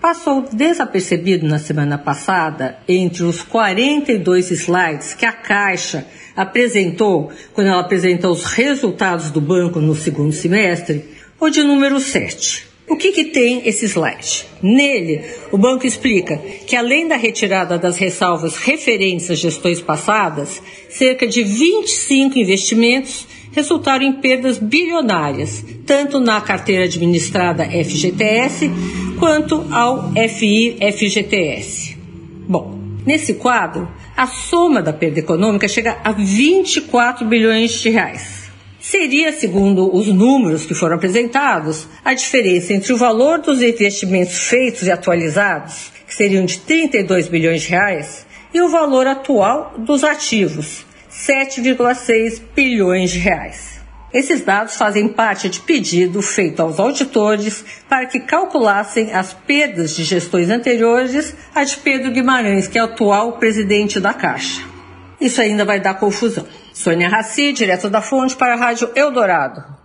passou desapercebido na semana passada entre os 42 slides que a Caixa apresentou quando ela apresentou os resultados do banco no segundo semestre, o de número 7. O que, que tem esse slide? Nele, o banco explica que, além da retirada das ressalvas referentes às gestões passadas, cerca de 25 investimentos resultaram em perdas bilionárias, tanto na carteira administrada FGTS quanto ao FI-FGTS. Bom, nesse quadro, a soma da perda econômica chega a 24 bilhões de reais. Seria, segundo os números que foram apresentados, a diferença entre o valor dos investimentos feitos e atualizados, que seriam de 32 bilhões de reais, e o valor atual dos ativos, 7,6 bilhões de reais. Esses dados fazem parte de pedido feito aos auditores para que calculassem as perdas de gestões anteriores a de Pedro Guimarães, que é o atual presidente da Caixa. Isso ainda vai dar confusão. Sônia Raci, direto da fonte para a Rádio Eldorado.